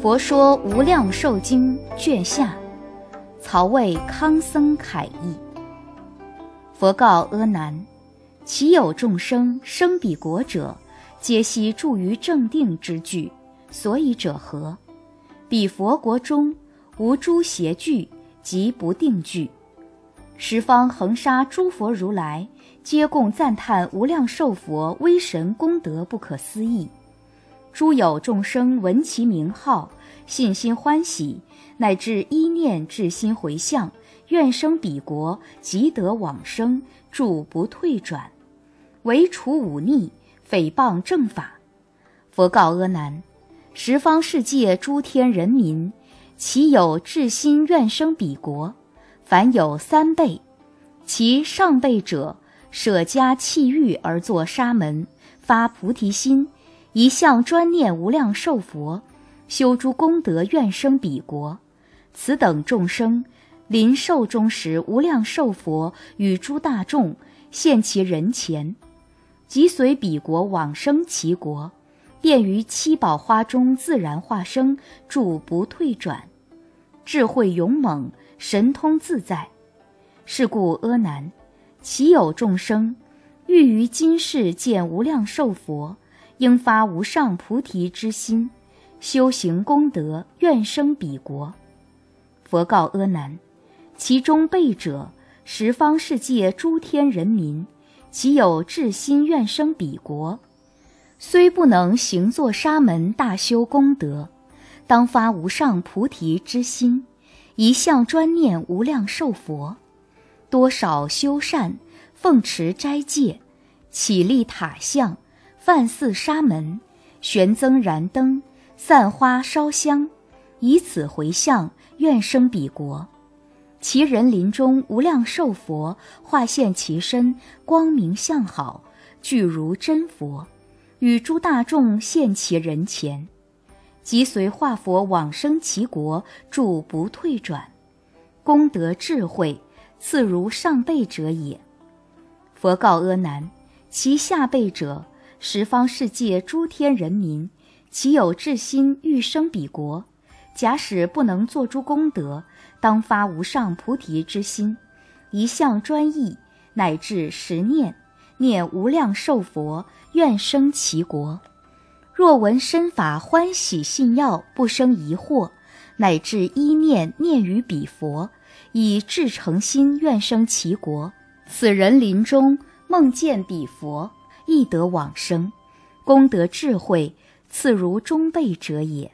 佛说《无量寿经》卷下，曹魏康僧楷译。佛告阿难：其有众生生彼国者，皆悉住于正定之具，所以者何？彼佛国中无诸邪具及不定具。十方恒沙诸佛如来，皆共赞叹无量寿佛威神功德不可思议。诸有众生闻其名号，信心欢喜，乃至一念至心回向，愿生彼国，即得往生，住不退转，唯除忤逆，诽谤正法。佛告阿难：十方世界诸天人民，其有至心愿生彼国？凡有三辈，其上辈者舍家弃欲而作沙门，发菩提心。一向专念无量寿佛，修诸功德，愿生彼国。此等众生，临寿终时，无量寿佛与诸大众现其人前，即随彼国往生其国，便于七宝花中自然化生，住不退转，智慧勇猛，神通自在。是故阿难，其有众生欲于今世见无量寿佛。应发无上菩提之心，修行功德，愿生彼国。佛告阿难：其中辈者，十方世界诸天人民，其有至心愿生彼国，虽不能行作沙门大修功德，当发无上菩提之心，一向专念无量寿佛，多少修善，奉持斋戒，起立塔像。梵寺沙门，玄增燃灯，散花烧香，以此回向，愿生彼国。其人临终无量寿佛化现其身，光明相好，具如真佛，与诸大众现其人前，即随化佛往生其国，住不退转，功德智慧次如上辈者也。佛告阿难：其下辈者。十方世界诸天人民，其有至心欲生彼国，假使不能做诸功德，当发无上菩提之心，一向专意，乃至十念，念无量寿佛，愿生其国。若闻身法欢喜信要，不生疑惑，乃至一念念于彼佛，以至诚心愿生其国，此人临终梦见彼佛。亦得往生，功德智慧次如中辈者也。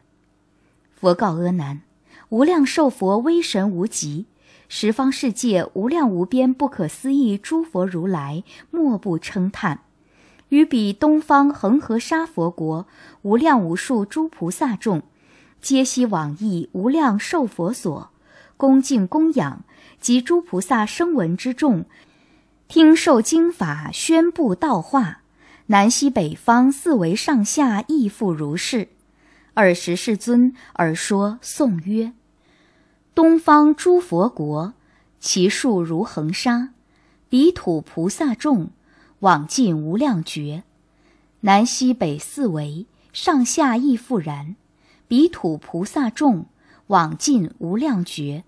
佛告阿难：无量寿佛威神无极，十方世界无量无边不可思议诸佛如来，莫不称叹。于彼东方恒河沙佛国，无量无数诸菩萨众，皆悉往诣无量寿佛所，恭敬供养，及诸菩萨声闻之众，听受经法，宣布道化。南西北方四维上下亦复如是。尔时世尊而说颂曰：东方诸佛国，其数如恒沙，彼土菩萨众，往尽无量觉。南西北四维上下亦复然，彼土菩萨众，往尽无量觉。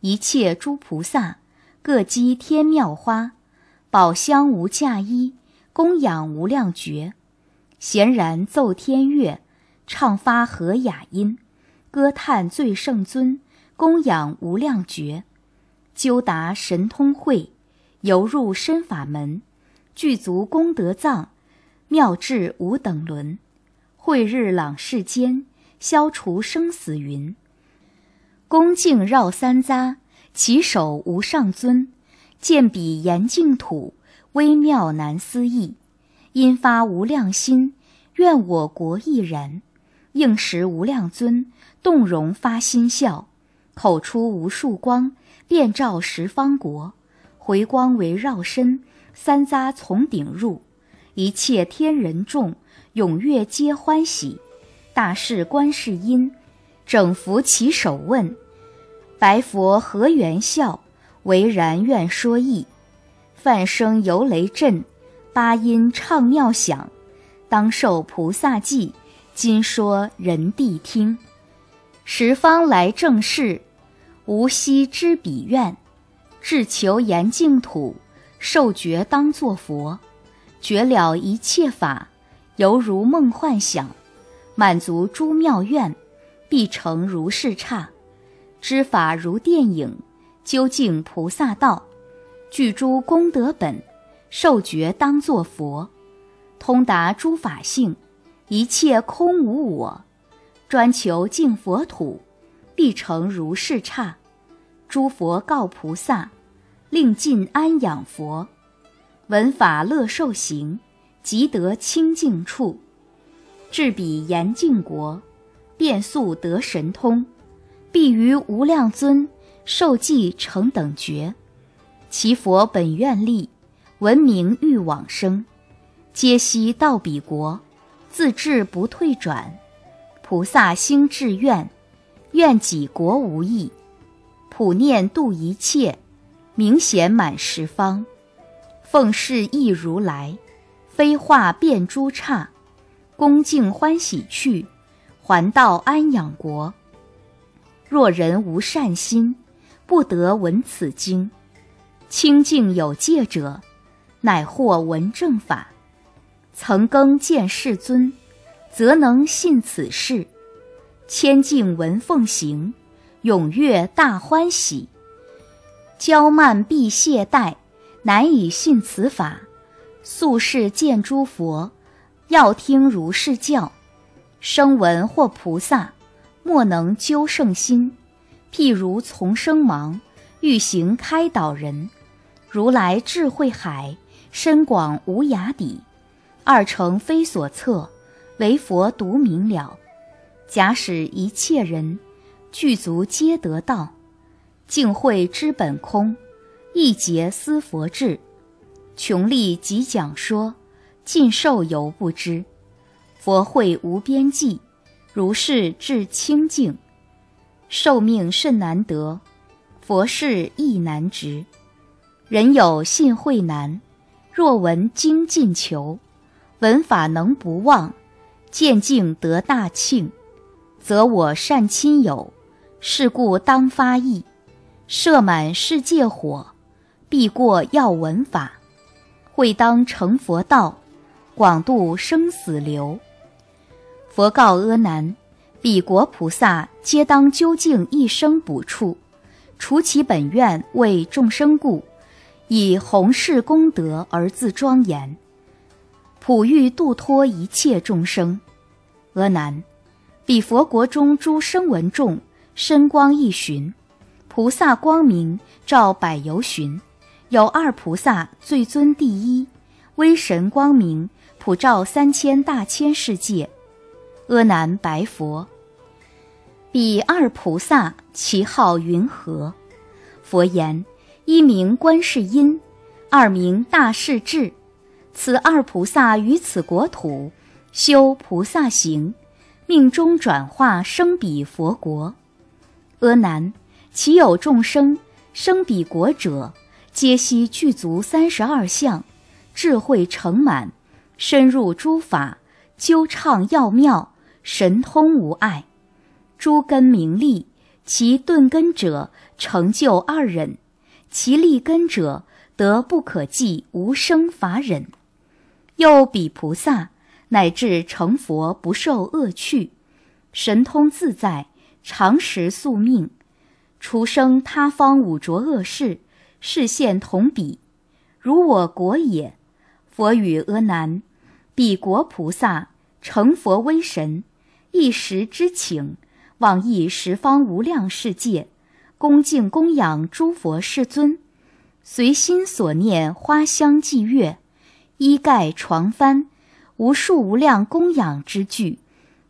一切诸菩萨，各积天妙花，宝香无价衣。供养无量觉，闲然奏天乐，唱发和雅音，歌叹最圣尊，供养无量觉，究达神通慧，游入身法门，具足功德藏，妙智无等伦，慧日朗世间，消除生死云。恭敬绕三匝，其手无上尊，见彼严净土。微妙难思议，因发无量心，愿我国亦然。应时无量尊，动容发心笑，口出无数光，遍照十方国。回光围绕身，三匝从顶入，一切天人众踊跃皆欢喜。大士观世音整伏其手问：白佛何缘笑？唯然愿说意。梵声由雷震，八音唱妙响，当受菩萨记。今说人谛听。十方来正事，无息知彼愿。至求严净土，受觉当作佛。觉了一切法，犹如梦幻想。满足诸妙愿，必成如是刹。知法如电影，究竟菩萨道。具诸功德本，受觉当作佛。通达诸法性，一切空无我。专求净佛土，必成如是刹。诸佛告菩萨，令尽安养佛。闻法乐受行，即得清净处。至彼严净国，变速得神通，必于无量尊受记成等觉。其佛本愿力，闻名欲往生，皆悉到彼国，自至不退转。菩萨心志愿，愿己国无异，普念度一切，明显满十方，奉事亦如来，非化变诸刹，恭敬欢喜去，还道安养国。若人无善心，不得闻此经；清净有戒者，乃获闻正法。曾更见世尊。则能信此事，千敬闻奉行，踊跃大欢喜。骄慢必懈怠，难以信此法。素世见诸佛，要听如是教。声闻或菩萨，莫能究圣心。譬如从生盲，欲行开导人。如来智慧海，深广无涯底，二乘非所测。唯佛独明了，假使一切人具足皆得道，净慧知本空，一劫思佛智，穷力即讲说，尽寿犹不知。佛慧无边际，如是至清净，寿命甚难得，佛事亦难值。人有信慧难，若闻经尽求，闻法能不忘。见境得大庆，则我善亲友，是故当发意，摄满世界火，必过要闻法，会当成佛道，广度生死流。佛告阿难：彼国菩萨皆当究竟一生补处，除其本愿为众生故，以弘誓功德而自庄严。普欲度脱一切众生，阿难，彼佛国中诸声闻众，身光一寻，菩萨光明照百由旬，有二菩萨最尊第一，威神光明普照三千大千世界。阿难白佛：彼二菩萨其号云何？佛言：一名观世音，二名大势至。此二菩萨于此国土修菩萨行，命中转化生彼佛国。阿难，其有众生生彼国者，皆悉具足三十二相，智慧成满，深入诸法，究畅要妙，神通无碍。诸根名利，其顿根者成就二忍，其利根者得不可计无生法忍。又彼菩萨乃至成佛不受恶趣，神通自在，常时宿命，除生他方五浊恶世，视现同彼，如我国也。佛与阿难：彼国菩萨成佛威神，一时之请，往诣十方无量世界，恭敬供养诸佛世尊，随心所念花香伎乐。衣盖床幡，无数无量供养之具，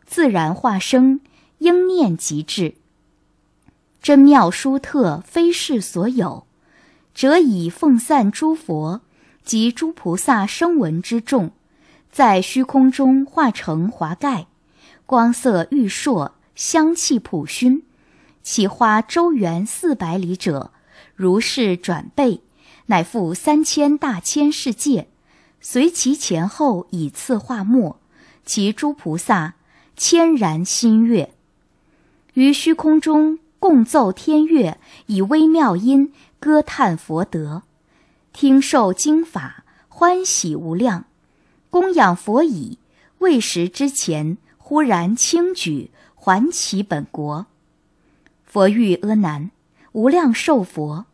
自然化生，应念即至。真妙殊特，非世所有。则以奉散诸佛及诸菩萨声闻之众，在虚空中化成华盖，光色玉烁，香气普熏。其花周圆四百里者，如是转背，乃复三千大千世界。随其前后以次化末，其诸菩萨谦然心悦。于虚空中共奏天乐，以微妙音歌叹佛德，听受经法，欢喜无量，供养佛已。未时之前，忽然轻举，还其本国。佛欲阿难，无量寿佛，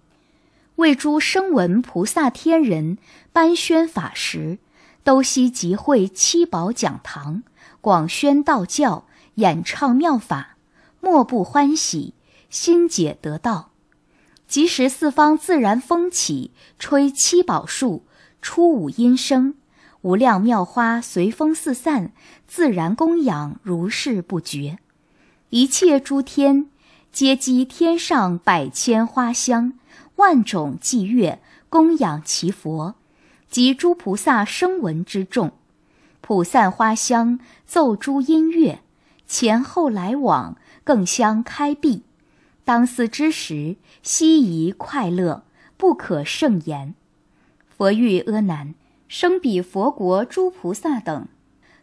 为诸声闻菩萨天人颁宣法时，都悉集会七宝讲堂，广宣道教，演唱妙法，莫不欢喜，心解得道。即时四方自然风起，吹七宝树，出五音声。无量妙花随风四散，自然供养如是不绝。一切诸天皆积天上百千花香，万种伎乐供养其佛，及诸菩萨声闻之众，普散花香，奏诸音乐，前后来往，更相开闭。当思之时，悉宜快乐，不可胜言。佛欲阿难。生彼佛国诸菩萨等，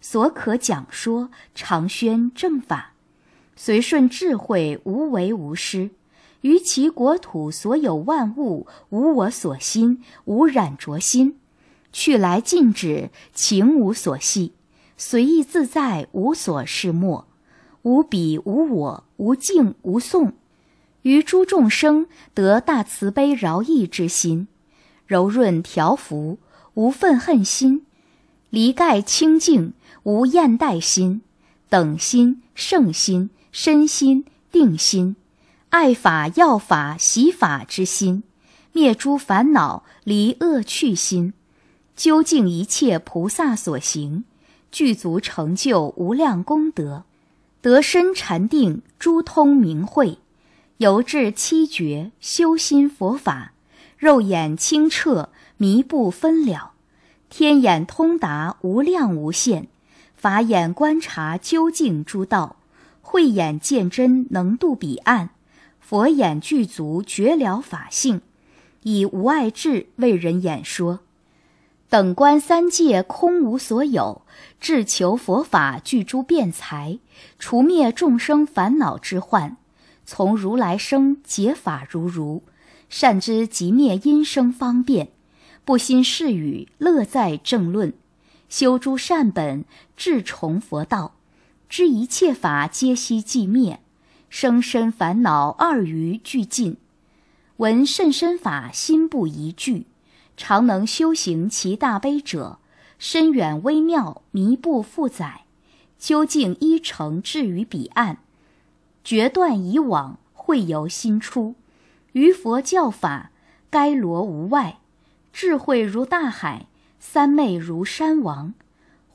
所可讲说常宣正法，随顺智慧，无为无失。于其国土所有万物，无我所心，无染着心。去来尽止，情无所系，随意自在，无所事莫，无彼无我，无敬无颂。于诸众生得大慈悲饶益之心，柔润调伏。无愤恨心，离盖清净，无厌怠心，等心、圣心、身心、定心，爱法、要法、习法之心，灭诸烦恼，离恶趣心，究竟一切菩萨所行，具足成就无量功德，得身禅定，诸通明慧，由至七觉，修心佛法，肉眼清澈。迷不分了，天眼通达无量无限，法眼观察究竟诸道，慧眼见真能度彼岸，佛眼具足绝了法性，以无碍智为人演说。等观三界空无所有，智求佛法具诸辩才，除灭众生烦恼之患，从如来生解法如如，善知即灭因生方便。不心是语，乐在正论，修诸善本，至崇佛道，知一切法皆悉寂灭，生身烦恼二余俱尽。闻甚深法，心不疑惧，常能修行其大悲者，深远微妙，弥不复载。究竟依成至于彼岸，决断以往，会由心出。于佛教法，该罗无外。智慧如大海，三昧如山王，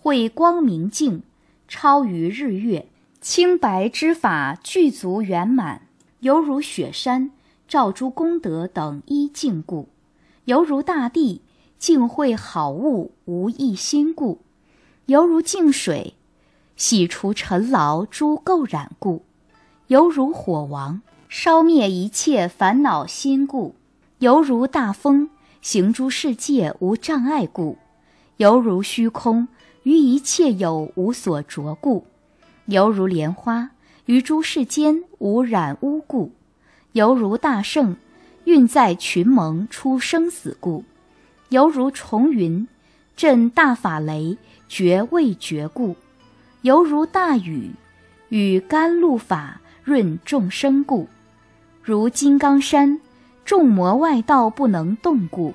慧光明净，超于日月，清白之法具足圆满，犹如雪山，照诸功德等依净故；犹如大地，净慧好物无一心故；犹如净水，洗除尘劳诸垢染故；犹如火王，烧灭一切烦恼心故；犹如大风。行诸世界无障碍故，犹如虚空于一切有无所着故，犹如莲花于诸世间无染污故，犹如大圣运在群蒙出生死故，犹如重云震大法雷绝未绝故，犹如大雨与甘露法润众生故，如金刚山。众魔外道不能动故，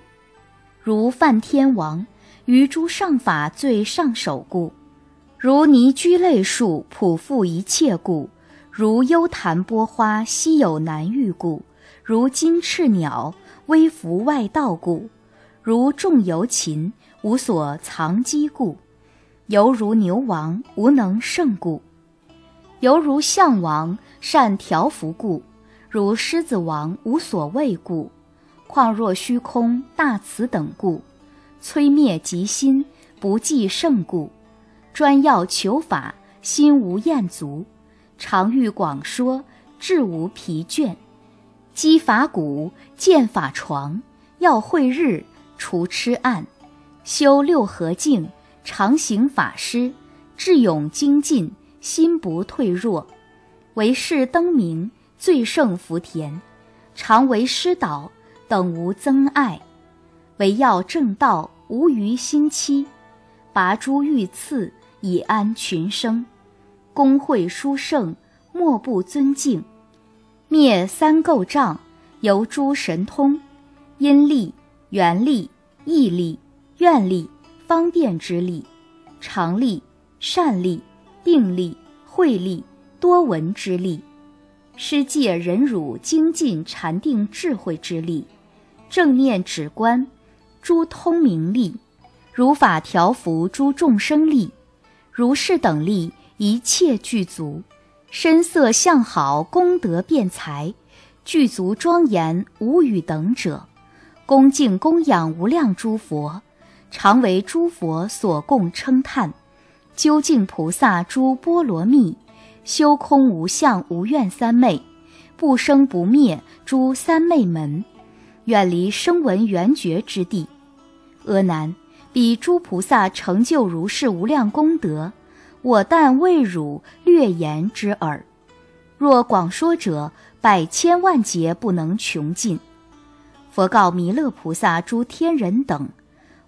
如梵天王于诸上法最上首故，如泥居类树普覆一切故，如幽潭波花稀有难遇故，如金翅鸟微服外道故，如众游禽无所藏机故，犹如牛王无能胜故，犹如象王善调伏故。如狮子王无所畏故，况若虚空大慈等故，摧灭极心不计胜故，专要求法心无厌足，常欲广说志无疲倦，积法鼓建法床，要会日除痴暗，修六合境常行法师，智勇精进心不退弱。为是灯明，最胜福田，常为师导，等无增爱。唯要正道，无余心期。拔诸欲刺，以安群生。公会殊胜，莫不尊敬。灭三垢障，由诸神通，因力、缘力、义力、愿力、方便之力、常力、善力、定力、慧力、多闻之力，施戒忍辱精进禅定智慧之力，正念止观诸通明力，如法调伏诸众生力，如是等力一切具足。身色相好，功德辩才，具足庄严，无与等者。恭敬供养无量诸佛，常为诸佛所供称叹。究竟菩萨诸波罗蜜，修空无相无愿三昧，不生不灭诸三昧门，远离声闻缘觉之地。阿难，彼诸菩萨成就如是无量功德。我但为汝略言之耳，若广说者，百千万劫不能穷尽。佛告弥勒菩萨：诸天人等，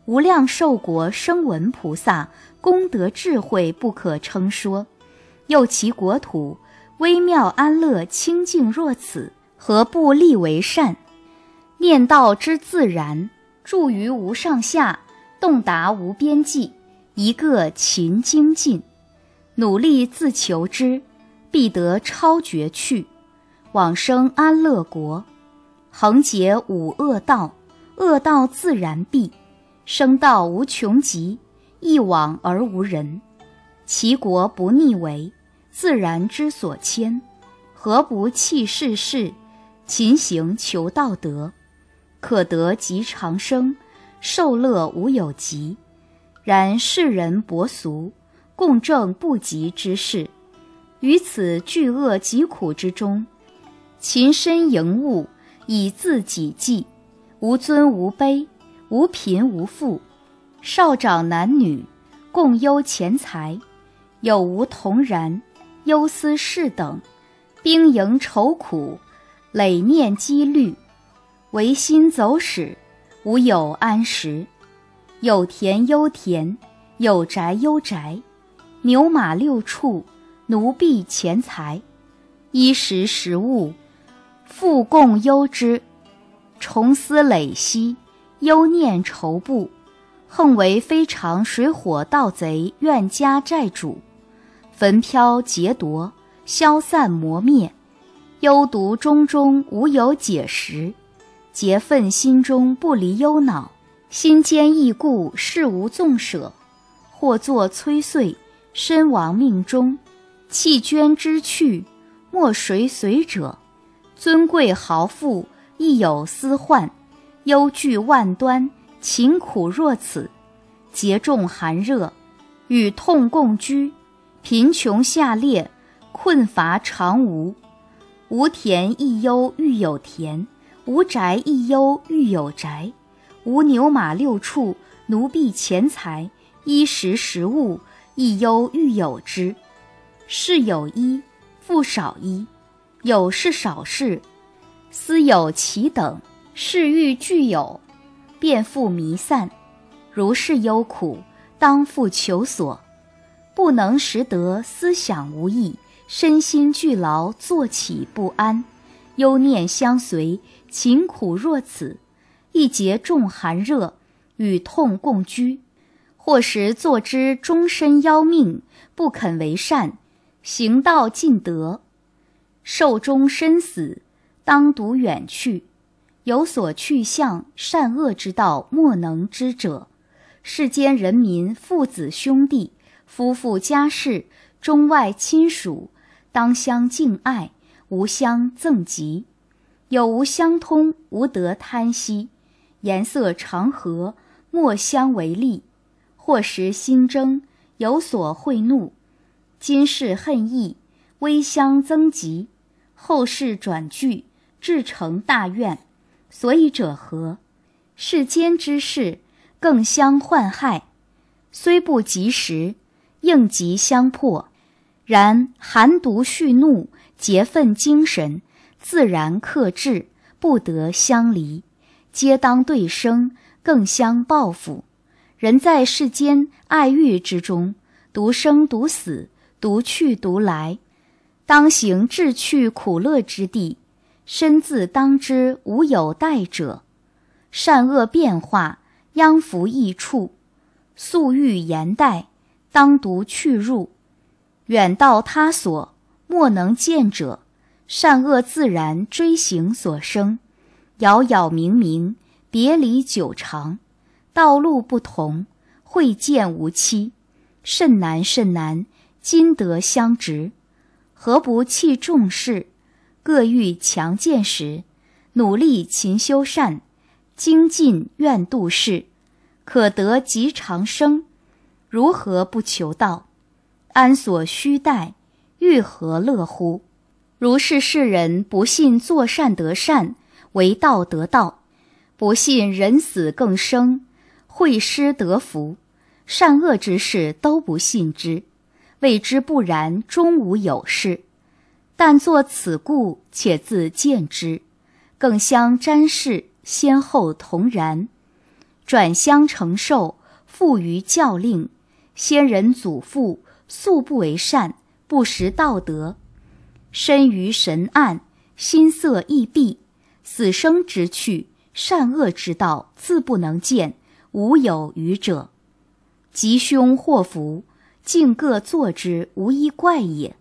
无量寿国声闻菩萨功德智慧不可称说。又其国土微妙安乐清净若此，何不立为善？念道之自然，住于无上下，洞达无边际，一个勤精进。努力自求之，必得超绝去，往生安乐国。恒结五恶道，恶道自然毕，生道无穷极，一往而无人。其国不逆为，自然之所迁，何不弃世事，勤行求道德，可得极长生，受乐无有极。然世人薄俗。共正不及之事，于此巨恶极苦之中，勤身营物，以自己济，无尊无卑，无贫无富，少长男女，共忧钱财，有无同然，忧思事等，兵营愁苦，累念积虑，唯心走使，无有安食，有田忧田，有宅忧宅。牛马六畜，奴婢钱财，衣食食物，复共忧之。重思累息，忧念愁怖，横为非常水火盗贼怨家债主，焚飘劫夺，消散磨灭，忧独中中无有解食，结愤心中不离忧恼，心坚意固事无纵舍，或作催碎。身亡命终，弃捐之去，莫谁随者。尊贵豪富亦有私患，忧惧万端，勤苦若此。节重寒热，与痛共居。贫穷下劣，困乏常无。无田亦忧欲有田，无宅亦忧欲有宅。无牛马六畜，奴婢钱财，衣食食物。亦忧欲有之，事有一，复少一；有事少事，思有其等，事欲具有，便复弥散。如是忧苦，当复求索，不能识得，思想无益，身心俱劳，坐起不安，忧念相随，勤苦若此，一节重寒热，与痛共居。或时坐之终身夭命，不肯为善，行道尽德，寿终身死，当独远去，有所去向，善恶之道莫能知者。世间人民，父子兄弟，夫妇家事，中外亲属，当相敬爱，无相憎嫉，有无相通，无得贪惜，颜色常和，莫相为利。或时心争，有所会怒；今世恨意，微相增急；后世转惧，至成大怨。所以者何？世间之事，更相患害。虽不及时，应急相迫。然寒毒蓄怒，结愤精神，自然克制，不得相离，皆当对生，更相报复。人在世间爱欲之中，独生独死，独去独来，当行志去苦乐之地，身自当知无有待者。善恶变化，殃福益处，素欲言待，当独去入。远道他所，莫能见者。善恶自然追行所生，杳杳冥冥，别离久长。道路不同，会见无期，甚难甚难，今得相值，何不弃重事，各欲强健时，努力勤修善，精进愿度世，可得极长生。如何不求道？安所须待？欲何乐乎？如是世人不信作善得善，为道得道；不信人死更生。会师得福，善恶之事都不信之，谓之不然，终无有事。但作此故，且自见之，更相瞻视，先后同然，转相承受，富于教令。先人祖父素不为善，不识道德，身于神暗，心色易闭，死生之趣，善恶之道，自不能见。无有余者，吉凶祸福，尽各作之，无一怪也。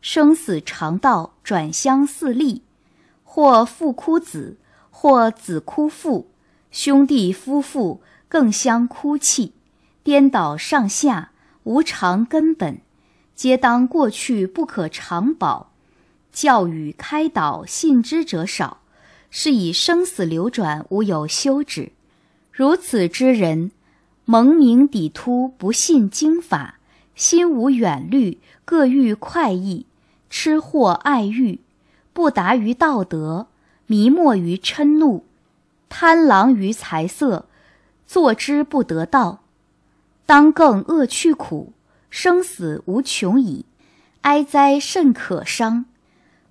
生死常道，转相似立，或父哭子，或子哭父，兄弟夫妇更相哭泣，颠倒上下，无常根本，皆当过去不可长保。教育开导信之者少，是以生死流转无有休止。如此之人，蒙名抵突，不信经法，心无远虑，各欲快意，吃货爱欲，不达于道德，迷没于嗔怒，贪狼于财色，坐之不得道，当更恶去苦，生死无穷矣，哀哉甚可伤！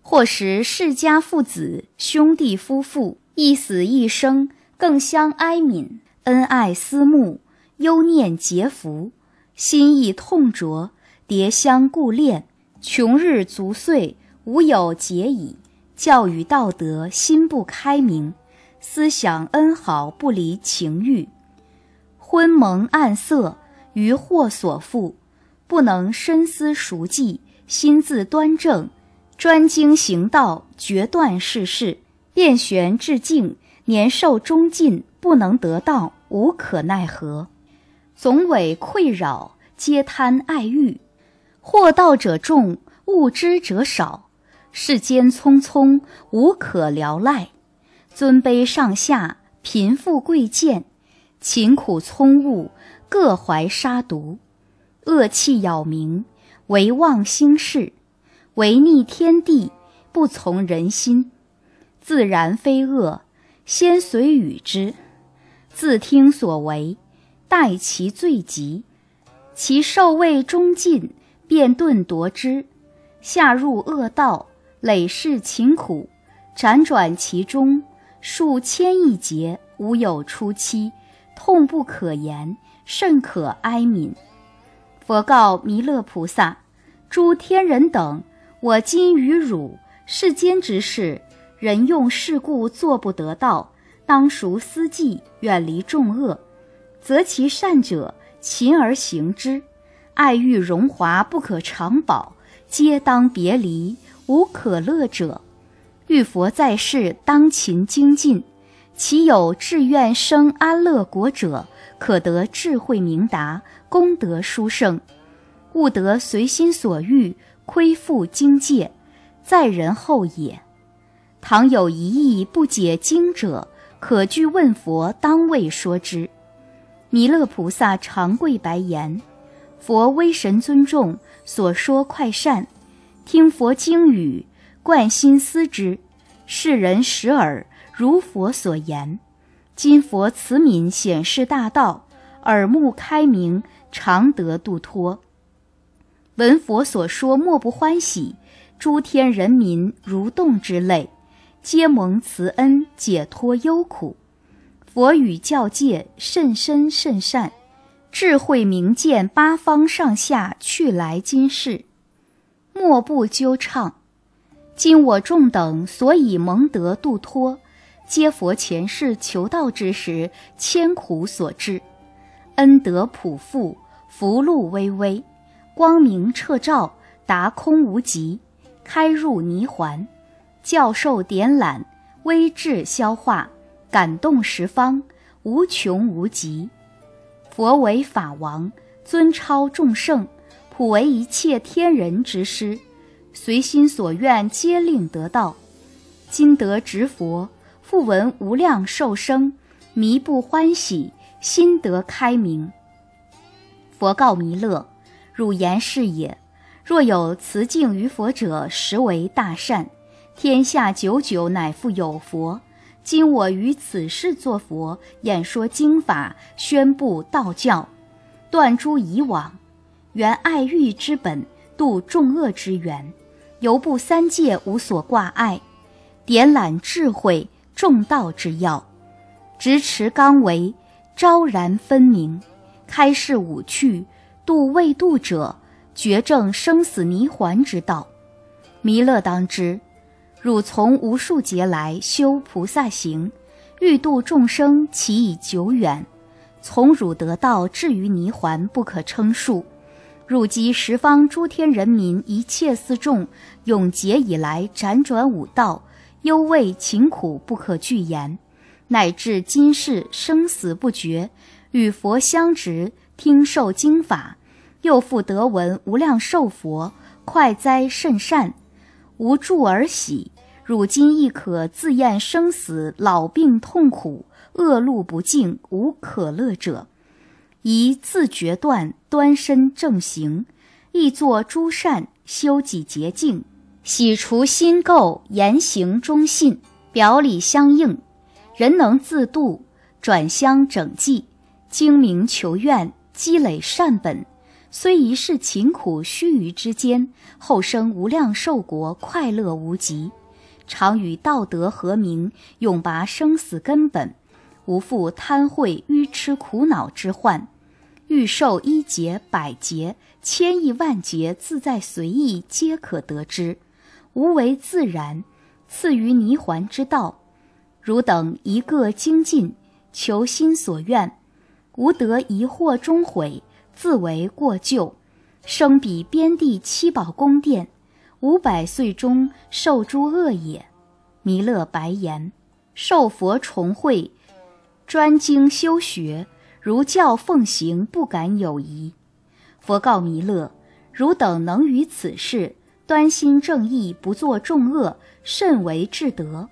或时世家父子兄弟夫妇一死一生。更相哀悯，恩爱思慕，忧念结福，心意痛灼，迭相顾恋，穷日足岁，无有节矣。教育道德，心不开明，思想恩好不离情欲，昏蒙暗色，于祸所缚，不能深思熟计，心自端正，专精行道，决断世事，变玄致静。年寿终尽，不能得道，无可奈何。总委困扰，皆贪爱欲。获道者众，悟之者少。世间匆匆，无可聊赖。尊卑上下，贫富贵贱，勤苦聪悟，各怀杀毒。恶气杳冥，唯忘兴事，违逆天地，不从人心。自然非恶。先随与之，自听所为，待其罪极，其受位终尽，便顿夺之，下入恶道，累世勤苦，辗转其中，数千亿劫，无有出期，痛不可言，甚可哀悯。佛告弥勒菩萨：诸天人等，我今于汝世间之事。人用世故做不得道，当熟思计，远离众恶，择其善者，勤而行之。爱欲荣华不可长保，皆当别离，无可乐者。欲佛在世，当勤精进。其有志愿生安乐国者，可得智慧明达，功德殊胜，悟得随心所欲，亏负经界，在人后也。倘有一意不解经者，可具问佛，当为说之。弥勒菩萨长跪白言：“佛威神尊重，所说快善。听佛经语，贯心思之。世人识耳，如佛所言。今佛慈悯显示大道，耳目开明，常得度脱。闻佛所说，莫不欢喜。诸天人民如动之类，皆蒙慈恩，解脱忧苦。佛语教戒甚深甚善，智慧明见八方上下去来今世，莫不纠畅。今我众等所以蒙得度脱，皆佛前世求道之时千苦所致，恩德普覆，福禄巍巍，光明彻照，达空无极。开入泥环，教授点览，微智消化，感动十方，无穷无极。佛为法王，尊超众圣，普为一切天人之师，随心所愿，皆令得道。今得执佛，复闻无量寿生，弥不欢喜，心得开明。佛告弥勒：汝言是也。若有慈敬于佛者，实为大善。天下久久乃复有佛。今我于此世作佛，演说经法，宣布道教，断诸以往，原爱欲之本，度众恶之源，犹不三界无所挂碍，点览智慧众道之要，直持刚维，昭然分明，开示五趣，度未度者。绝证生死泥环之道，弥勒当知，汝从无数劫来修菩萨行，欲度众生，其已久远。从汝得道至于泥环，不可称数。汝及十方诸天人民一切四众永劫以来辗转五道，忧畏勤苦不可具言，乃至今世生死不绝，与佛相执，听受经法。又复得闻无量寿佛，快哉甚善，无助而喜。汝今亦可自验生死、老病痛苦、恶路不净，无可乐者，宜自决断，端身正行，亦作诸善，修己洁净，洗除心垢，言行忠信，表里相应，人能自度，转相整济，精明求愿，积累善本。虽一世勤苦须臾之间，后生无量寿国，快乐无极。常与道德和鸣，永拔生死根本，无复贪恚愚痴苦恼之患。欲受一劫、百劫、千亿万劫，自在随意，皆可得之。无为自然，赐于泥环之道。汝等一个精进，求心所愿，无得疑惑终悔。自为过旧，生彼边地七宝宫殿，五百岁中受诸恶也。弥勒白言：受佛重会，专精修学，如教奉行，不敢有疑。佛告弥勒：汝等能于此事端心正义，不作众恶，甚为至德。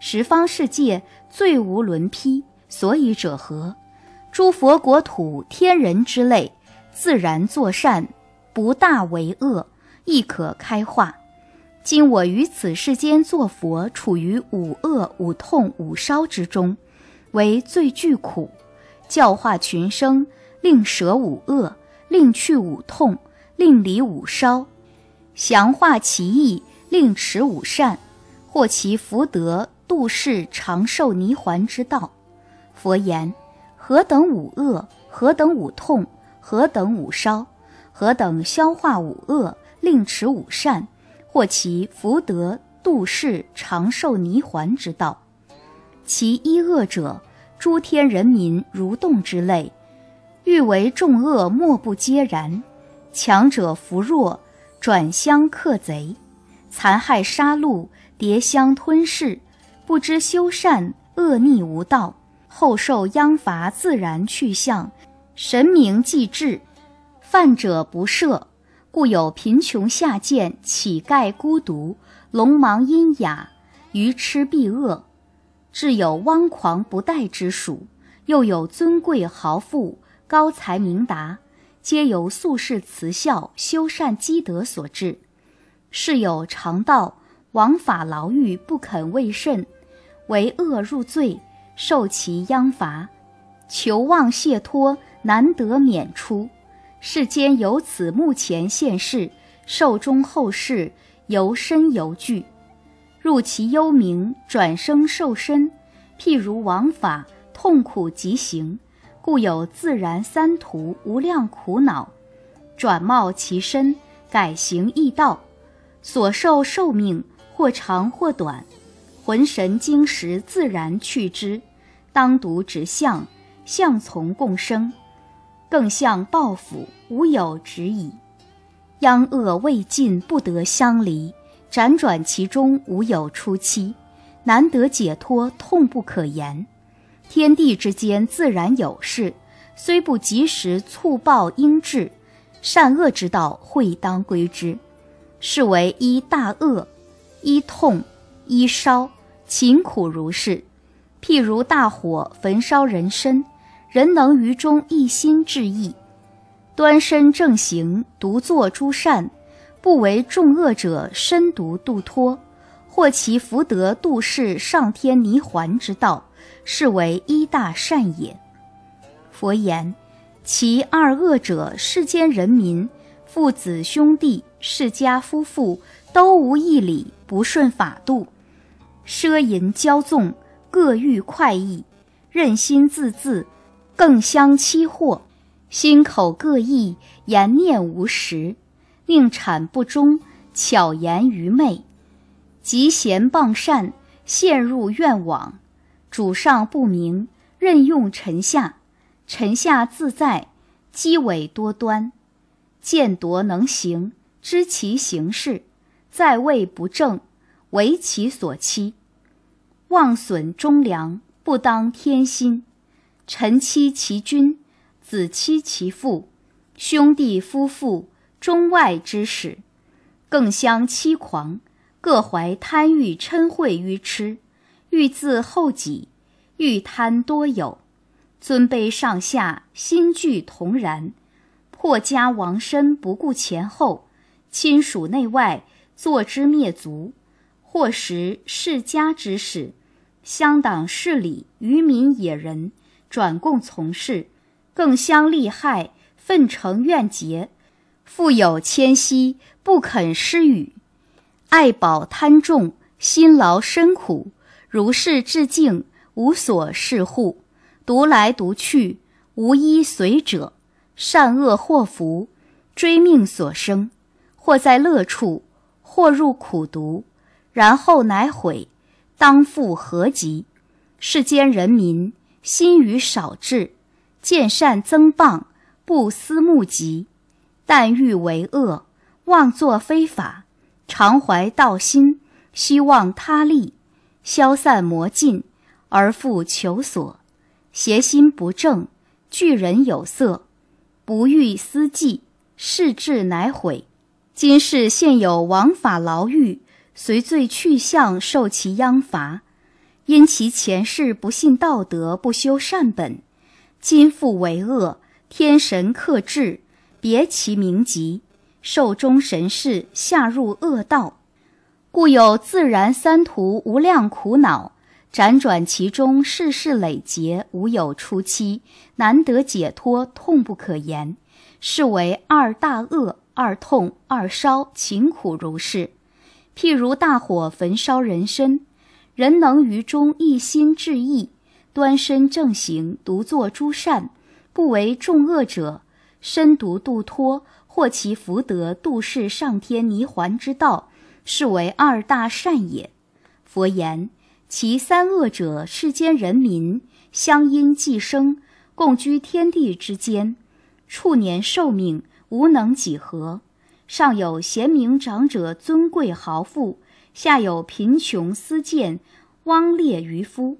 十方世界最无伦披，所以者何？诸佛国土天人之类。自然作善，不大为恶，亦可开化。今我于此世间作佛，处于五恶、五痛、五烧之中，为最具苦。教化群生，令舍五恶，令去五痛，令离五烧，详化其意，令持五善，获其福德，度世长寿泥环之道。佛言：何等五恶？何等五痛？何等五烧，何等消化五恶，令持五善，或其福德度世长寿泥环之道。其一恶者，诸天人民如动之类，欲为众恶，莫不皆然。强者扶弱，转相克贼，残害杀戮，迭相吞噬，不知修善，恶逆无道，后受殃罚，自然去向。神明既至，犯者不赦，故有贫穷下贱、乞丐孤独、聋盲阴哑、愚痴避恶，至有汪狂不待之属；又有尊贵豪富、高才明达，皆由素世慈孝、修善积德所致。是有常道枉法牢狱不肯为甚，为恶入罪，受其殃罚，求望解脱。难得免出，世间有此目前现世，寿终后世，由身由具，入其幽冥，转生受身，譬如王法，痛苦极行，故有自然三途无量苦恼，转貌其身，改行易道，所受寿命或长或短，魂神精识自然去之，当独执相，相从共生，更向报复，无有止矣。殃恶未尽，不得相离；辗转其中，无有出期，难得解脱，痛不可言。天地之间自然有事，虽不及时促报应至，善恶之道会当归之。是为一大恶，一痛，一烧，勤苦如是。譬如大火焚烧人身，人能于中一心致意。端身正行，独作诸善，不为众恶者身独度脱，或其福德度世上天泥环之道，是为一大善也。佛言：其二恶者，世间人民、父子兄弟、世家夫妇都无义理，不顺法度，奢淫骄纵，各欲快意，任心自恣，更相欺惑。心口各异，言念无实，宁产不忠，巧言愚昧，嫉贤谤善，陷入怨网。主上不明，任用臣下，臣下自在，机伪多端，见夺能行，知其行事，在位不正，为其所欺，妄损忠良，不当天心，臣欺其君。子妻其父，兄弟夫妇，中外之使，更相欺狂，各怀贪欲嗔恚于痴，欲自厚己，欲贪多有，尊卑上下，心俱同然，破家亡身，不顾前后，亲属内外，坐之灭族，或时世家之事，乡党势力，愚民野人，转共从事。更相利害，愤成怨结；富有谦息，不肯施予；爱宝贪重，辛劳深苦。如是致敬，无所事护，独来独去，无依随者。善恶祸福，追命所生，或在乐处，或入苦毒，然后乃悔，当复何及？世间人民，心于少智。见善增谤，不思目疾；但欲为恶，妄作非法，常怀道心，希望他利，消散魔尽，而复求索。邪心不正，拒人有色，不欲思计，事智乃毁。今世现有王法牢狱，随罪去向，受其殃罚。因其前世不信道德，不修善本。今复为恶，天神克制，别其名籍，受终神事，下入恶道，故有自然三途无量苦恼，辗转其中，世事累劫，无有出期，难得解脱，痛不可言，是为二大恶、二痛、二烧，勤苦如是。譬如大火焚烧人身，人能于中一心致意。端身正行，独作诸善，不为众恶者，身独度脱，获其福德，度世上天泥环之道，是为二大善也。佛言：其三恶者，世间人民相因寄生，共居天地之间，处年寿命无能几何。上有贤明长者，尊贵豪富；下有贫穷私贱，汪劣渔夫。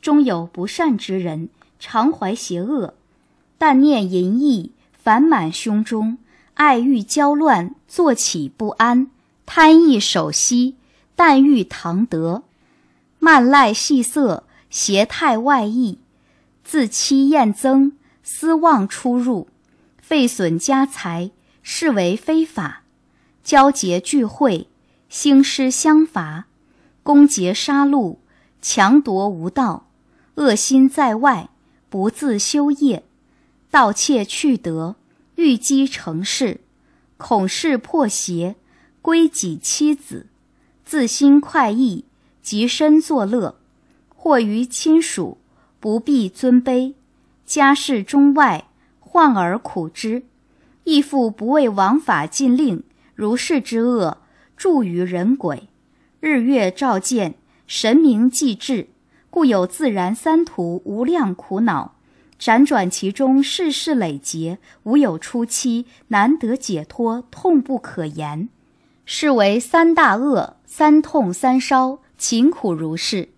终有不善之人，常怀邪恶，但念淫逸，烦满胸中，爱欲交乱，坐起不安，贪欲守息，但欲唐德，慢赖细色，邪态外溢，自欺厌憎，私妄出入，废损家财，是为非法，交结聚会，兴师相伐，攻劫杀戮，强夺无道。恶心在外，不自修业，盗窃去德，欲积成事，恐事破邪，归己妻子，自心快意，极身作乐；或于亲属，不必尊卑，家事中外，患而苦之。亦复不为王法禁令，如是之恶，著于人鬼。日月照见，神明既至，故有自然三途无量苦恼。辗转其中，世事累劫，无有出期，难得解脱，痛不可言。是为三大恶，三痛三烧，勤苦如是。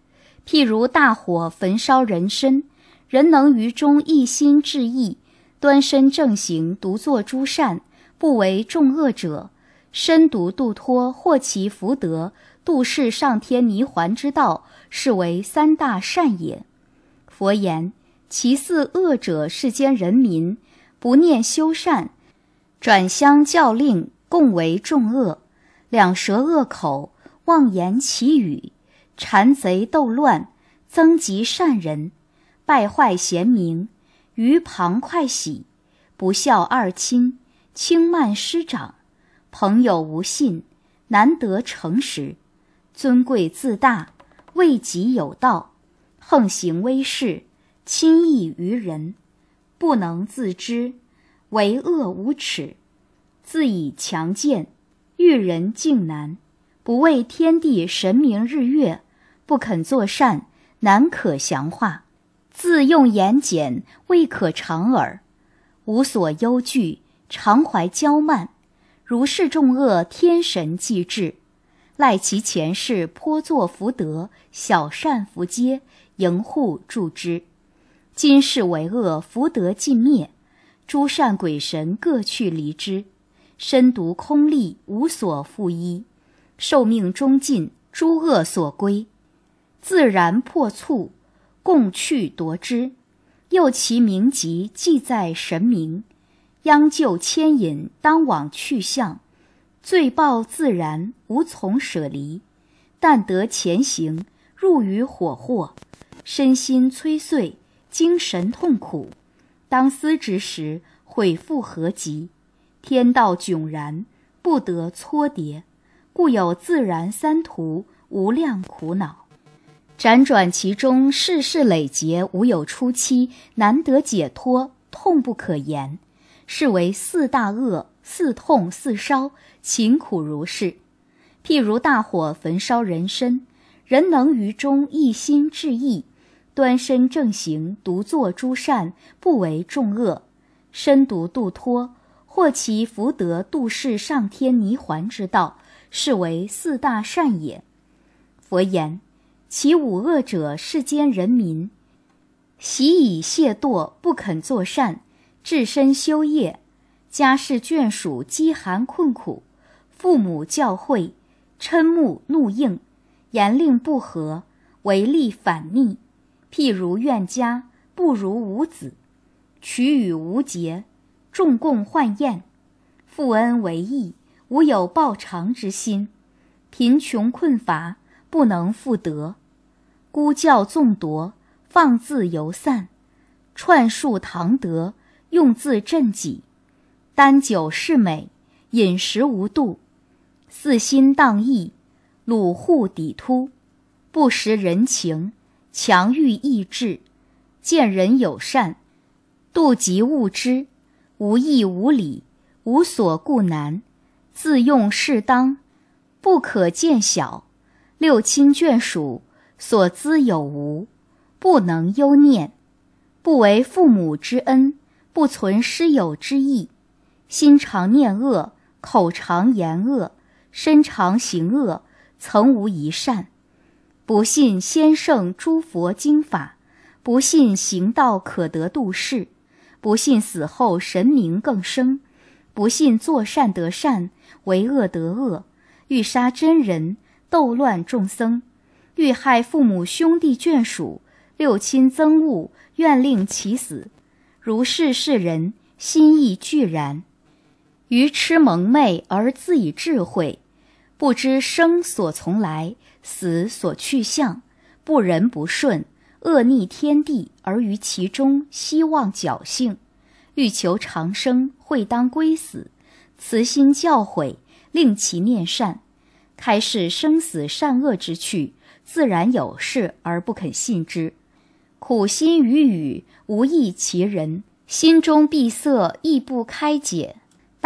譬如大火焚烧人身，人能于中一心致意，端身正行，独作诸善，不为众恶者，身独度脱，获其福德，度世上天泥环之道，是为三大善也。佛言：其四恶者，世间人民不念修善，转相教令，共为众恶。两舌恶口，妄言绮语，谗贼斗乱，增及善人，败坏贤明，于旁快喜，不孝二亲，轻慢师长，朋友无信，难得诚实，尊贵自大，为己有道，横行威势，轻易于人，不能自知，为恶无耻，自以强健。遇人竟难，不畏天地神明日月，不肯作善，难可降化。自用言简，未可长耳。无所忧惧，常怀骄慢。如是众恶，天神既至，赖其前世颇作福德，小善福皆迎护助之。今世为恶，福德尽灭，诸善鬼神各去离之。身独空立，无所复依，寿命终尽，诸恶所归，自然破促，共去夺之。又其名籍记在神明，央就牵引，当往去向，罪报自然，无从舍离。但得前行，入于火祸，身心摧碎，精神痛苦。当思之时，悔复何及？天道迥然，不得搓叠，故有自然三途无量苦恼。辗转其中，世事累劫，无有出期，难得解脱，痛不可言。是为四大恶，似痛似烧，勤苦如是。譬如大火焚烧人身，人能于中一心致意，端身正行，独作诸善，不为众恶，身独度脱。获其福德度世上天泥环之道，是为四大善也。佛言：其五恶者，世间人民习以懈惰，不肯作善，置身修业，家事眷属饥寒困苦，父母教诲嗔目怒应，言令不合，违逆反逆。譬如怨家，不如无子，取与无节。众共患厌，负恩为义，无有报偿之心；贫穷困乏，不能复德；孤教纵夺，放自由散；串述唐德，用字振己；丹酒是美，饮食无度；四心荡逸，鲁户抵突；不识人情，强欲意志；见人友善，妒及物之。无义无礼，无所顾难，自用适当，不可见小。六亲眷属所资有无，不能忧念，不为父母之恩，不存师友之意，心常念恶，口常言恶，身常行恶，曾无一善。不信先圣诸佛经法，不信行道可得度世。不信死后神明更生，不信作善得善，为恶得恶，欲杀真人，斗乱众僧，欲害父母兄弟眷属，六亲憎恶，愿令其死。如是世人，心意俱然，愚痴蒙昧而自以智慧，不知生所从来，死所去向，不仁不顺。恶逆天地而于其中，希望侥幸，欲求长生，会当归死。慈心教诲，令其念善，开示生死善恶之趣，自然有事而不肯信之。苦心于语，无益其人；心中闭塞，亦不开解。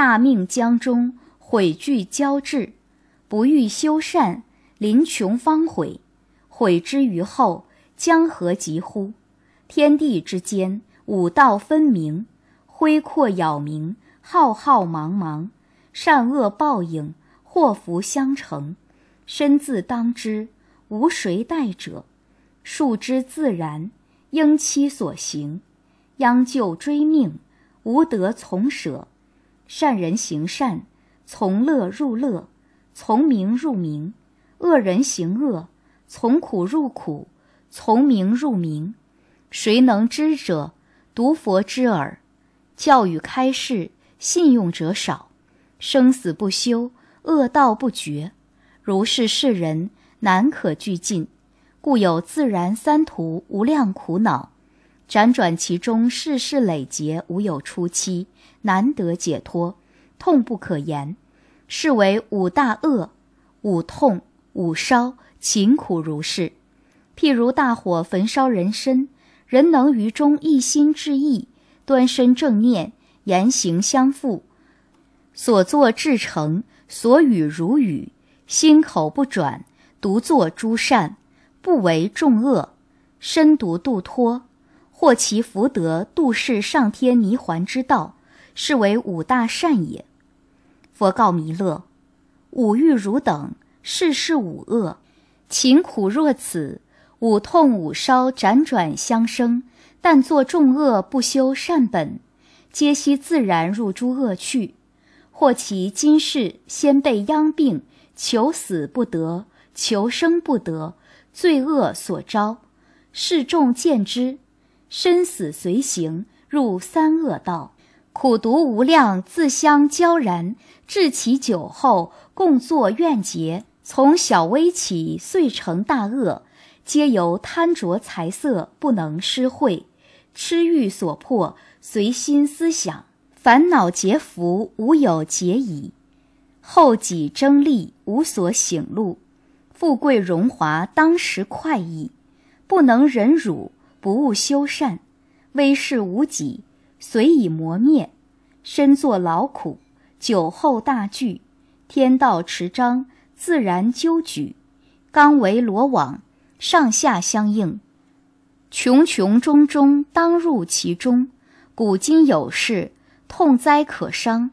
大命将终，悔惧交至，不欲修善，临穷方悔。悔之于后，江河急乎？天地之间，五道分明，恢阔杳冥，浩浩茫茫，善恶报应，祸福相承，身自当之，无谁代者。数之自然。应其所行，央就追命，无得从舍。善人行善，从乐入乐，从名入名；恶人行恶，从苦入苦，从名入名。谁能知者？独佛知耳。教育开示，信用者少。生死不休，恶道不绝。如是世人，难可俱尽。故有自然三途无量苦恼，辗转其中世事累劫无有出期，难得解脱，痛不可言。是为五大恶、五痛、五烧，勤苦如是。譬如大火焚烧人身，人能于中一心致意，端身正念，言行相符，所作至诚，所语如语，心口不转，独作诸善。不为众恶，身独度脱，或其福德度世上天泥环之道，是为五大善也。佛告弥勒：五欲汝等，世事五恶，勤苦若此，五痛五烧辗转相生，但作众恶，不修善本，皆悉自然入诸恶趣。或其今世先被殃病，求死不得，求生不得。罪恶所招，示众见之，生死随行，入三恶道，苦毒无量，自相交然，至其久后，共作怨结，从小微起，遂成大恶，皆由贪着财色，不能施惠，痴欲所迫，随心思想，烦恼结福，无有解矣。后己争利，无所醒路。富贵荣华，当时快意，不能忍辱，不务修善，威势无己，随以磨灭，身作劳苦，酒后大聚，天道持章，自然纠举，刚为罗网，上下相应，穷穷中中，当入其中，古今有事，痛哉可伤。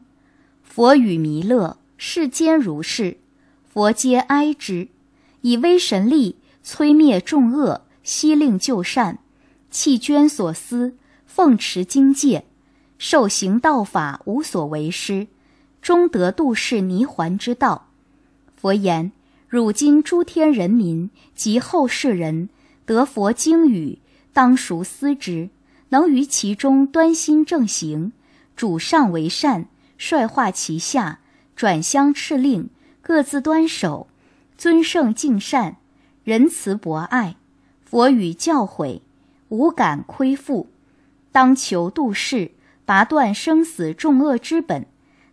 佛与弥勒，世间如是，佛皆哀之。以威神力摧灭众恶，悉令就善，弃捐所思，奉持经戒，受行道法，无所为师，终得度世泥环之道。佛言：汝今诸天人民及后世人得佛经语，当熟思之，能于其中端心正行，主上为善，率化其下，转相敕令，各自端守。尊圣敬善，仁慈博爱，佛语教诲，无感亏负。当求度世，拔断生死重恶之本，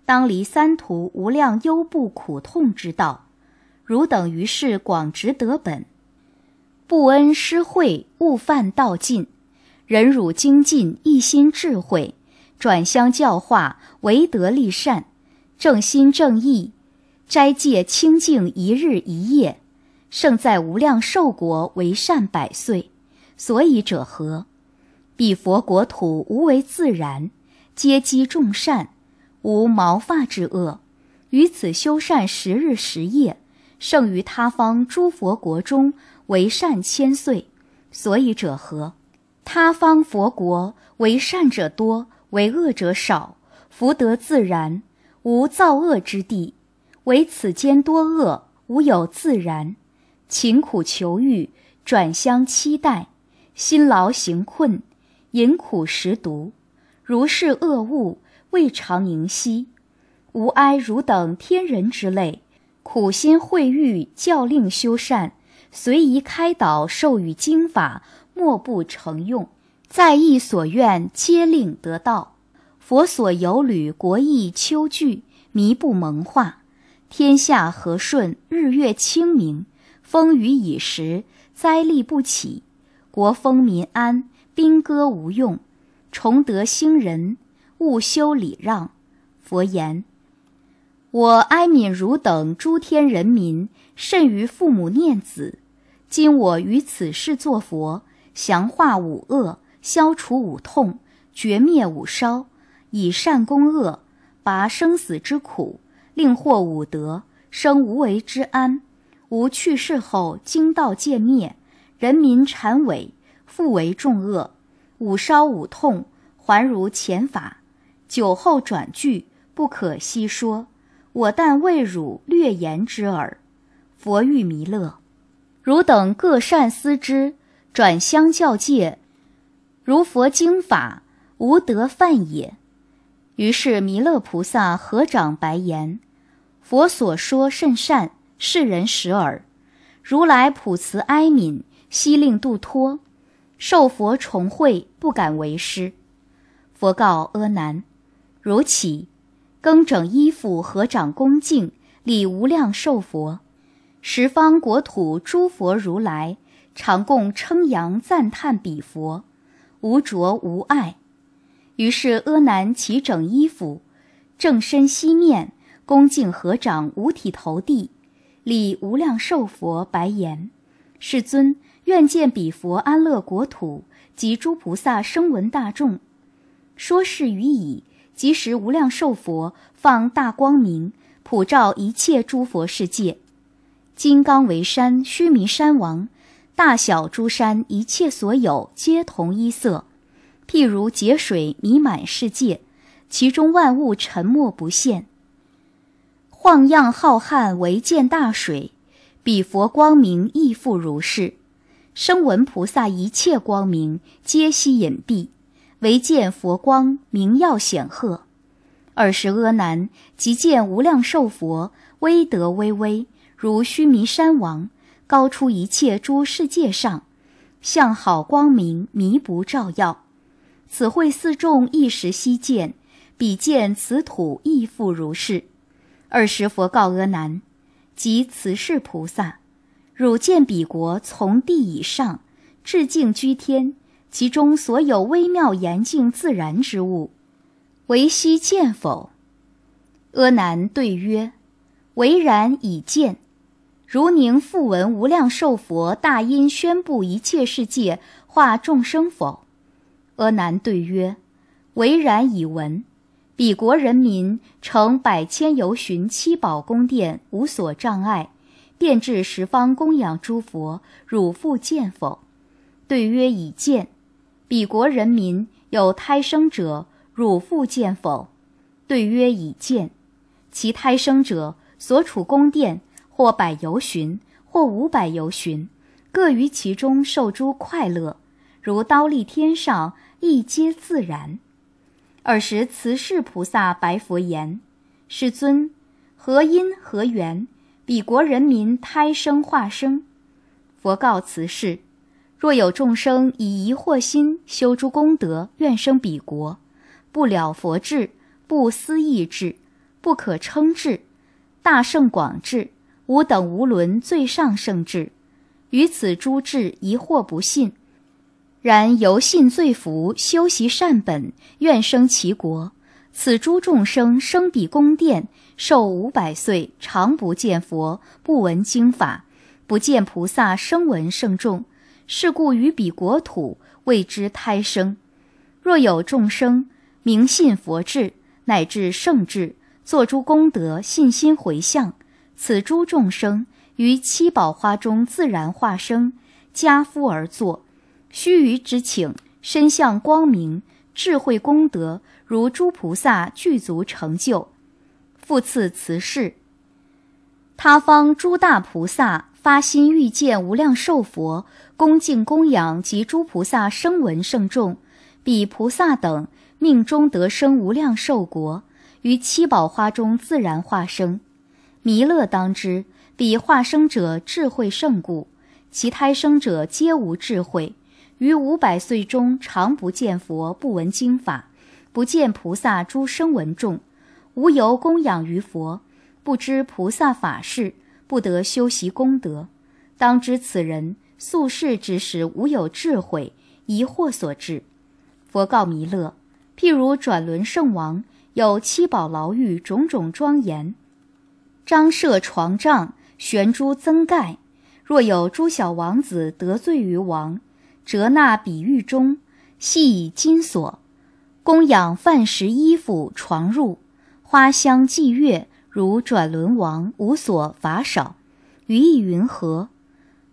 当离三途无量忧怖苦痛之道。汝等于是广执德本，不恩施惠，勿犯道尽。忍辱精进，一心智慧，转相教化，唯德立善，正心正意。斋戒清净一日一夜，胜在无量寿国为善百岁。所以者何？彼佛国土无为自然，皆积众善，无毛发之恶。于此修善十日十夜，胜于他方诸佛国中为善千岁。所以者何？他方佛国为善者多，为恶者少，福德自然，无造恶之地。唯此间多恶，无有自然，勤苦求欲，转相期待，辛劳行困，饮苦食毒，如是恶物，未尝宁息。吾哀汝等天人之类，苦心会欲，教令修善，随宜开导，授予经法，莫不成用，在意所愿，皆令得道。佛所有旅，国义秋聚，弥不蒙化。天下和顺，日月清明，风雨已时，灾厉不起，国风民安，兵戈无用，崇德兴仁，勿修礼让。佛言：我哀悯汝等诸天人民，甚于父母念子。今我于此世作佛，降化五恶，消除五痛，绝灭五烧，以善攻恶，拔生死之苦。令获五德，生无为之安。吾去世后，经道渐灭，人民缠尾，复为众恶。五烧五痛，还如前法。酒后转句，不可细说。我但为汝略言之耳。佛欲弥勒，汝等各善思之，转相教戒。如佛经法，无得犯也。于是弥勒菩萨合掌白言。佛所说甚善，世人识耳。如来普慈哀悯，悉令度脱。受佛重会，不敢为师。佛告阿难：如起，更整衣服，合掌恭敬，礼无量寿佛。十方国土诸佛如来，常共称扬赞叹彼佛，无着无碍。于是阿难起整衣服，正身西面。恭敬合掌，五体投地，礼无量寿佛白言：“世尊，愿见彼佛安乐国土及诸菩萨声闻大众。”说是于已，即时无量寿佛放大光明，普照一切诸佛世界。金刚为山，须弥山王，大小诸山一切所有，皆同一色，譬如劫水弥满世界，其中万物沉没不现。晃漾浩瀚，唯见大水；彼佛光明亦复如是。声闻菩萨一切光明，皆悉隐蔽，唯见佛光明耀显赫。尔时阿难即见无量寿佛威德巍巍，如须弥山王，高出一切诸世界上，相好光明，弥不照耀。此会四众一时悉见，彼见此土亦复如是。尔时，佛告阿难：“即此世菩萨，汝见彼国从地以上，至境居天，其中所有微妙严净自然之物，唯悉见否？”阿难对曰：“唯然已见。如宁复闻无量寿佛大音宣布一切世界化众生否？”阿难对曰：“唯然已闻。”彼国人民乘百千由旬七宝宫殿，无所障碍，便至十方供养诸佛。汝复见否？对曰：已见。彼国人民有胎生者，汝复见否？对曰：已见。其胎生者所处宫殿，或百由旬，或五百由旬，各于其中受诸快乐，如刀立天上，亦皆自然。尔时，慈氏菩萨白佛言：“世尊，何因何缘？彼国人民胎生化生？”佛告慈氏：“若有众生以疑惑心修诸功德，愿生彼国，不了佛智，不思议智，不可称智，大圣广智，无等无伦最上圣智，于此诸智疑惑不信。”然由信罪福，修习善本，愿生其国。此诸众生生彼宫殿，寿五百岁，常不见佛，不闻经法，不见菩萨声闻圣众。是故于彼国土，谓之胎生。若有众生明信佛智，乃至圣智，作诸功德，信心回向，此诸众生于七宝花中自然化生，家夫而坐。须臾之请，身相光明，智慧功德如诸菩萨具足成就。复次慈氏，他方诸大菩萨发心欲见无量寿佛，恭敬供养及诸菩萨声闻圣众，彼菩萨等命中得生无量寿国，于七宝花中自然化生。弥勒当知，彼化生者智慧胜故，其胎生者皆无智慧。于五百岁中，常不见佛，不闻经法，不见菩萨诸声闻众，无由供养于佛，不知菩萨法事，不得修习功德。当知此人宿世之时无有智慧，疑惑所致。佛告弥勒：譬如转轮圣王，有七宝牢狱，种种庄严，张设床帐，悬珠增盖。若有诸小王子得罪于王，折纳比喻中，系以金锁，供养饭食衣服床褥，花香祭乐，如转轮王无所乏少，于意云何？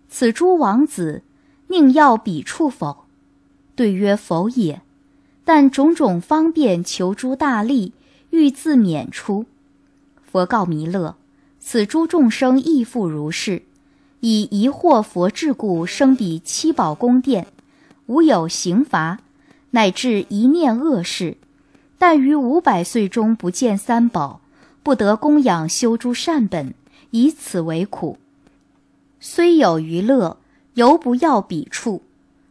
此诸王子宁要彼处否？对曰：否也。但种种方便求诸大利，欲自免出。佛告弥勒：此诸众生亦复如是。以疑惑佛智故，生彼七宝宫殿，无有刑罚，乃至一念恶事。但于五百岁中不见三宝，不得供养修诸善本，以此为苦。虽有余乐，犹不要彼处。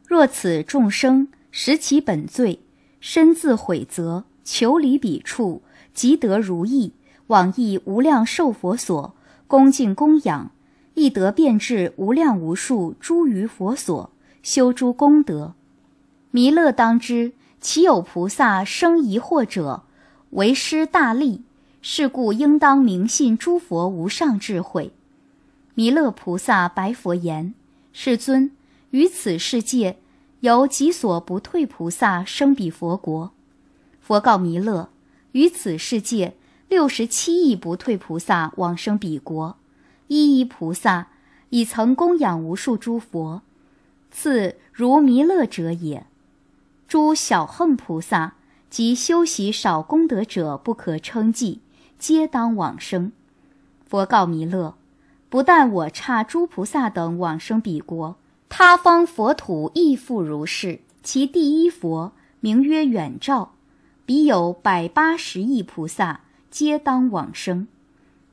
若此众生识其本罪，身自悔责，求离彼处，即得如意，往诣无量寿佛所，恭敬供养。亦得变至无量无数诸于佛所修诸功德。弥勒当知，其有菩萨生疑惑者，为师大利。是故应当明信诸佛无上智慧。弥勒菩萨白佛言：“世尊，于此世界有几所不退菩萨生彼佛国？”佛告弥勒：“于此世界六十七亿不退菩萨往生彼国。”一一菩萨已曾供养无数诸佛，次如弥勒者也。诸小横菩萨及修习少功德者，不可称计，皆当往生。佛告弥勒：不但我刹诸菩萨等往生彼国，他方佛土亦复如是。其第一佛名曰远照，彼有百八十亿菩萨，皆当往生。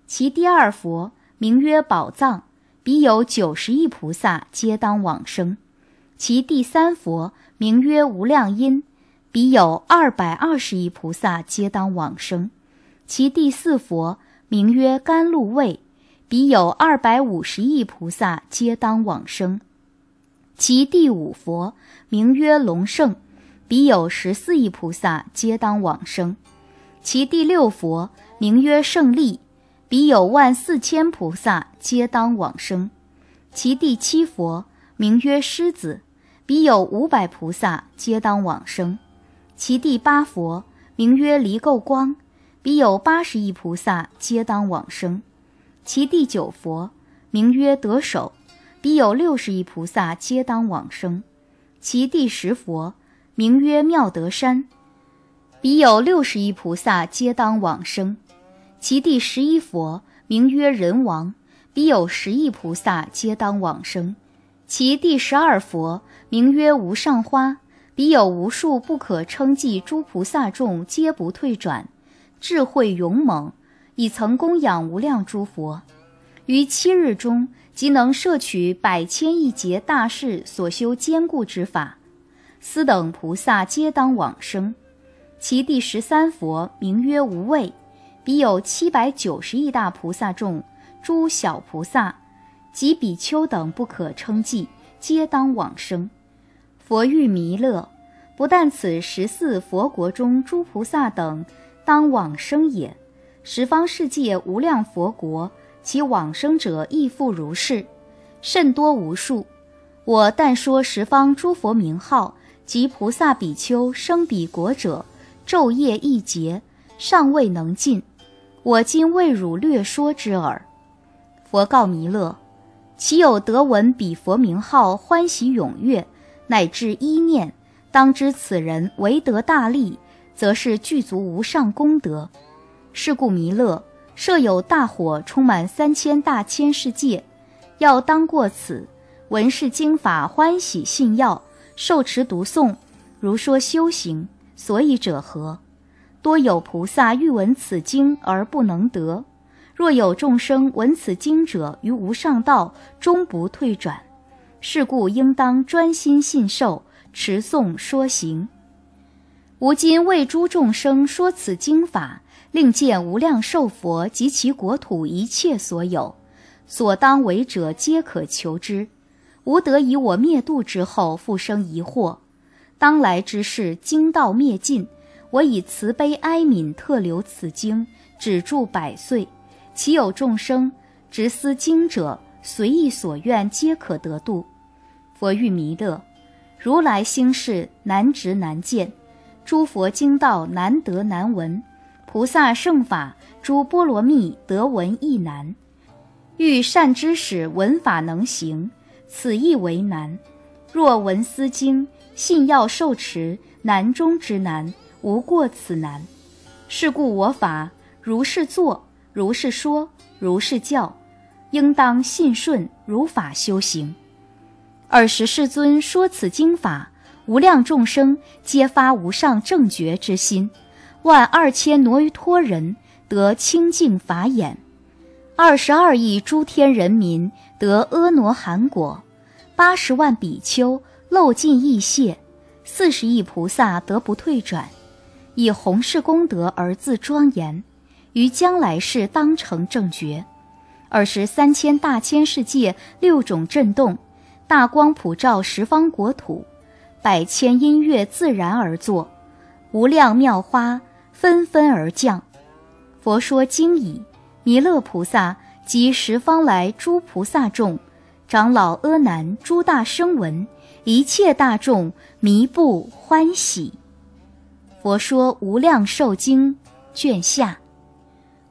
其第二佛。名曰宝藏，彼有九十亿菩萨，皆当往生。其第三佛名曰无量音，彼有二百二十亿菩萨，皆当往生。其第四佛名曰甘露味，彼有二百五十亿菩萨，皆当往生。其第五佛名曰龙胜，彼有十四亿菩萨，皆当往生。其第六佛名曰胜利。彼有万四千菩萨，皆当往生。其第七佛名曰狮子，彼有五百菩萨，皆当往生。其第八佛名曰离垢光，彼有八十亿菩萨，皆当往生。其第九佛名曰得手，彼有六十亿菩萨，皆当往生。其第十佛名曰妙德山，彼有六十亿菩萨，皆当往生。其第十一佛名曰人王，彼有十亿菩萨皆当往生。其第十二佛名曰无上花，彼有无数不可称计诸菩萨众皆不退转，智慧勇猛，已曾供养无量诸佛，于七日中即能摄取百千亿劫大士所修坚固之法，斯等菩萨皆当往生。其第十三佛名曰无畏。彼有七百九十亿大菩萨众，诸小菩萨及比丘等不可称计，皆当往生。佛欲弥勒，不但此十四佛国中诸菩萨等当往生也，十方世界无量佛国，其往生者亦复如是，甚多无数。我但说十方诸佛名号及菩萨比丘生彼国者，昼夜一劫，尚未能尽。我今为汝略说之耳。佛告弥勒：其有得闻彼佛名号，欢喜踊跃，乃至一念，当知此人为得大利，则是具足无上功德。是故弥勒设有大火，充满三千大千世界，要当过此，闻是经法，欢喜信要，受持读诵，如说修行，所以者何？多有菩萨欲闻此经而不能得，若有众生闻此经者于无上道终不退转，是故应当专心信受，持诵说行。吾今为诸众生说此经法，令见无量寿佛及其国土一切所有，所当为者皆可求之。吾得以我灭度之后复生疑惑，当来之事经道灭尽，我以慈悲哀悯特留此经，止住百岁。其有众生执思经者，随意所愿，皆可得度。佛欲弥勒，如来心事难执难见，诸佛经道难得难闻，菩萨圣法诸波罗蜜得闻亦难。欲善知识闻法能行。此亦为难。若闻思经，信要受持，难中之难，无过此难。是故我法如是作，如是说，如是教，应当信顺，如法修行。尔时世尊说此经法，无量众生皆发无上正觉之心，万二千挪于托人得清净法眼，二十二亿诸天人民。得阿罗含果，八十万比丘漏尽异谢，四十亿菩萨得不退转，以弘誓功德而自庄严，于将来世当成正觉。尔时三千大千世界六种震动，大光普照十方国土，百千音乐自然而作，无量妙花纷纷而降。佛说经已，弥勒菩萨。及十方来诸菩萨众、长老阿难诸大声闻，一切大众弥不欢喜。佛说无量寿经卷下，